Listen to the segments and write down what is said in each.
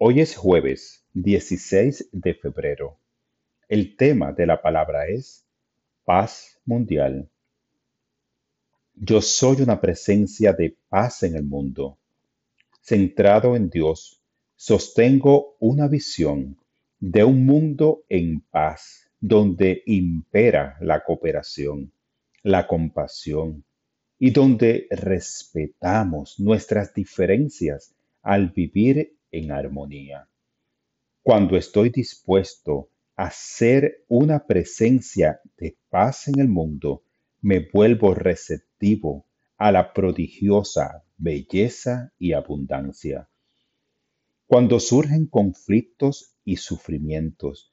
Hoy es jueves 16 de febrero. El tema de la palabra es paz mundial. Yo soy una presencia de paz en el mundo. Centrado en Dios, sostengo una visión de un mundo en paz, donde impera la cooperación, la compasión y donde respetamos nuestras diferencias al vivir en armonía. Cuando estoy dispuesto a ser una presencia de paz en el mundo, me vuelvo receptivo a la prodigiosa belleza y abundancia. Cuando surgen conflictos y sufrimientos,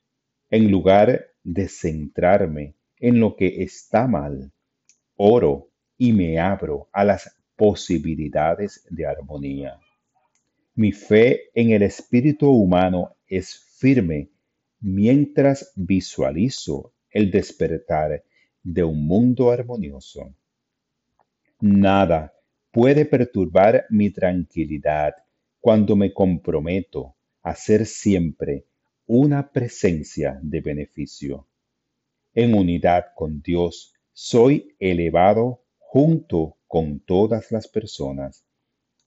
en lugar de centrarme en lo que está mal, oro y me abro a las posibilidades de armonía. Mi fe en el espíritu humano es firme mientras visualizo el despertar de un mundo armonioso. Nada puede perturbar mi tranquilidad cuando me comprometo a ser siempre una presencia de beneficio. En unidad con Dios, soy elevado junto con todas las personas.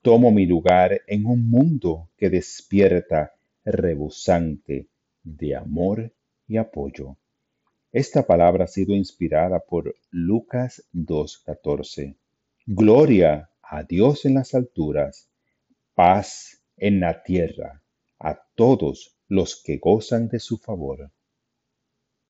Tomo mi lugar en un mundo que despierta rebosante de amor y apoyo. Esta palabra ha sido inspirada por Lucas 2.14. Gloria a Dios en las alturas, paz en la tierra a todos los que gozan de su favor.